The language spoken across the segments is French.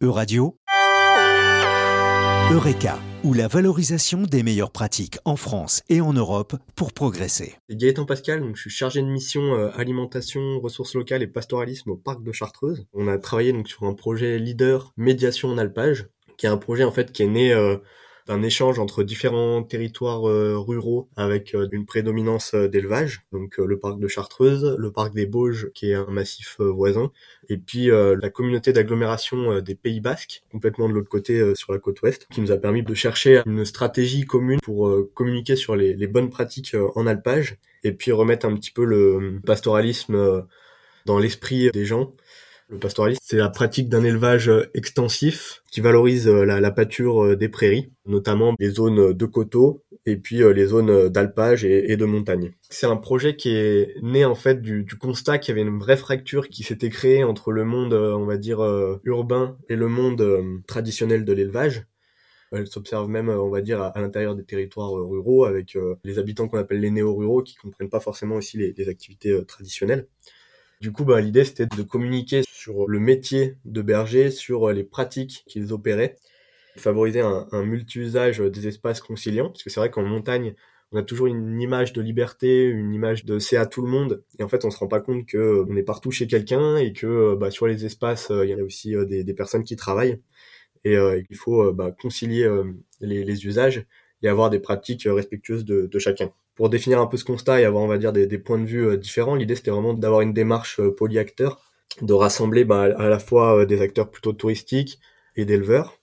Euradio, Eureka, ou la valorisation des meilleures pratiques en France et en Europe pour progresser. Gaëtan Pascal, donc je suis chargé de mission euh, alimentation, ressources locales et pastoralisme au parc de Chartreuse. On a travaillé donc sur un projet leader médiation en alpage, qui est un projet en fait qui est né euh, d'un échange entre différents territoires euh, ruraux avec euh, une prédominance euh, d'élevage, donc le parc de Chartreuse, le parc des Bauges qui est un massif voisin, et puis la communauté d'agglomération des Pays Basques, complètement de l'autre côté sur la côte ouest, qui nous a permis de chercher une stratégie commune pour communiquer sur les, les bonnes pratiques en alpage, et puis remettre un petit peu le pastoralisme dans l'esprit des gens le pastoralisme, c'est la pratique d'un élevage euh, extensif qui valorise euh, la, pâture euh, des prairies, notamment les zones de coteaux et puis les zones d'alpage et, de montagne. C'est un projet qui est né en fait du, constat qu'il y avait une vraie fracture qui s'était créée entre le monde, on va dire, urbain et le monde traditionnel de l'élevage. Elle s'observe même, on va dire, à, l'intérieur des territoires ruraux, avec les habitants qu'on appelle les néo-ruraux, qui comprennent pas forcément aussi les, activités traditionnelles. Du coup, bah, l'idée c'était de communiquer sur le métier de berger, sur les pratiques qu'ils opéraient, favoriser un, multi-usage des espaces conciliants, parce que c'est vrai qu'en montagne, on a toujours une image de liberté, une image de c'est à tout le monde, et en fait on se rend pas compte que on est partout chez quelqu'un et que bah, sur les espaces il y a aussi euh, des, personnes qui travaillent. Et euh, il faut bah, concilier euh, les, usages et avoir des pratiques respectueuses de, de chacun. Pour définir un peu ce constat et avoir, on va dire, des, points de vue euh, différents, l'idée c'était vraiment d'avoir une démarche euh, polyacteur, de rassembler bah, à la fois euh, des acteurs plutôt touristiques et d'éleveurs,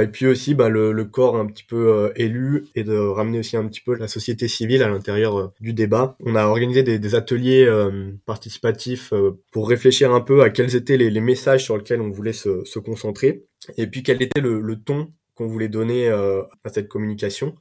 et puis aussi bah, le, corps un petit peu élu et de ramener aussi un petit peu la société civile à l'intérieur du débat. On a organisé des, ateliers participatifs pour réfléchir un peu à quels étaient les, messages sur lesquels on voulait se, concentrer. Et puis quel était le, le ton qu'on voulait donner à cette communication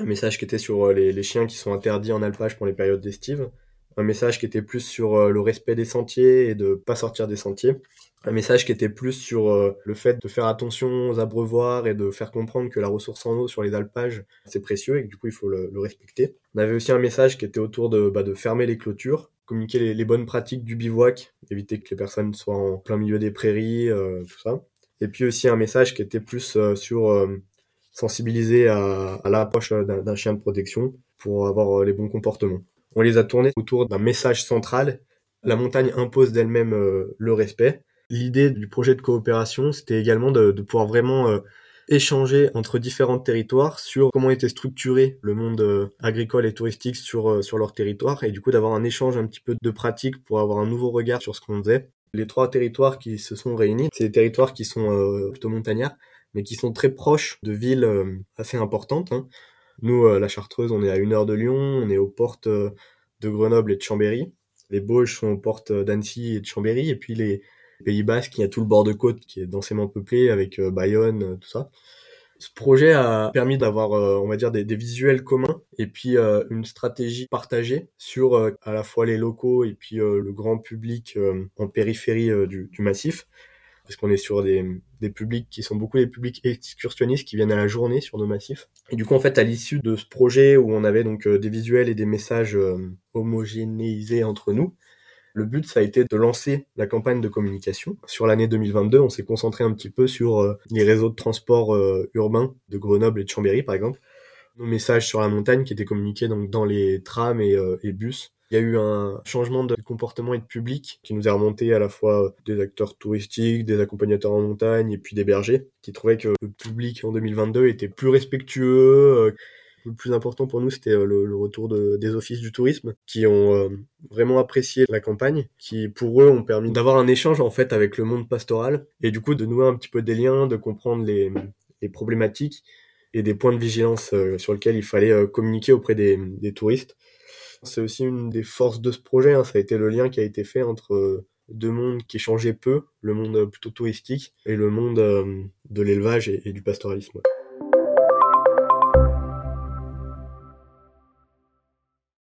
un message qui était sur euh, les, chiens qui sont interdits en alpage pour les périodes d'estive, un message qui était plus sur euh, le respect des sentiers et de pas sortir des sentiers, un message qui était plus sur euh, le fait de faire attention aux abreuvoirs et de faire comprendre que la ressource en eau sur les alpages c'est précieux et que du coup il faut le, respecter. On avait aussi un message qui était autour de, bah, de fermer les clôtures, communiquer les, bonnes pratiques du bivouac, éviter que les personnes soient en plein milieu des prairies, tout ça. Et puis aussi un message qui était plus sur sensibiliser à, l'approche d'un chien de protection pour avoir euh, les bons comportements. On les a tournés autour d'un message central. La montagne impose d'elle-même euh, le respect. L'idée du projet de coopération, c'était également de, pouvoir vraiment euh, échanger entre différents territoires sur comment était structuré le monde agricole et touristique sur, sur leur territoire et du coup d'avoir un échange un petit peu de pratiques pour avoir un nouveau regard sur ce qu'on faisait. Les trois territoires qui se sont réunis, c'est des territoires qui sont plutôt montagnards, mais qui sont très proches de villes euh, assez importantes. Hein. Nous, euh, la Chartreuse, on est à une heure de Lyon, on est aux portes euh, de Grenoble et de Chambéry. Les Bauges sont aux portes d'Annecy et de Chambéry, et puis les Pays Basques, il y a tout le bord de côte qui est densément peuplé avec Bayonne, tout ça. Ce projet a permis d'avoir, on va dire, des, visuels communs et puis une stratégie partagée sur à la fois les locaux et puis le grand public en périphérie du, du massif parce qu'on est sur des, des publics qui sont beaucoup des publics excursionnistes qui viennent à la journée sur nos massifs. Et du coup, en fait, à l'issue de ce projet où on avait donc euh, des visuels et des messages euh, homogénéisés entre nous, le but, ça a été de lancer la campagne de communication. Sur l'année 2022, on s'est concentré un petit peu sur euh, les réseaux de transport urbains de Grenoble et de Chambéry, par exemple. Nos messages sur la montagne qui étaient communiqués donc dans les trams et, et bus il y a eu un changement de comportement et de public qui nous est remonté à la fois des acteurs touristiques, des accompagnateurs en montagne et puis des bergers qui trouvaient que le public en 2022 était plus respectueux. Euh, le plus important pour nous, c'était euh, le, retour des offices du tourisme qui ont euh, vraiment apprécié la campagne, qui pour eux ont permis d'avoir un échange en fait avec le monde pastoral et du coup de nouer un petit peu des liens, de comprendre les, problématiques et des points de vigilance sur lesquels il fallait communiquer auprès des touristes c'est aussi une des forces de ce projet, hein. ça a été le lien qui a été fait entre euh, deux mondes qui changeaient peu, le monde plutôt touristique et le monde euh, de l'élevage et, du pastoralisme.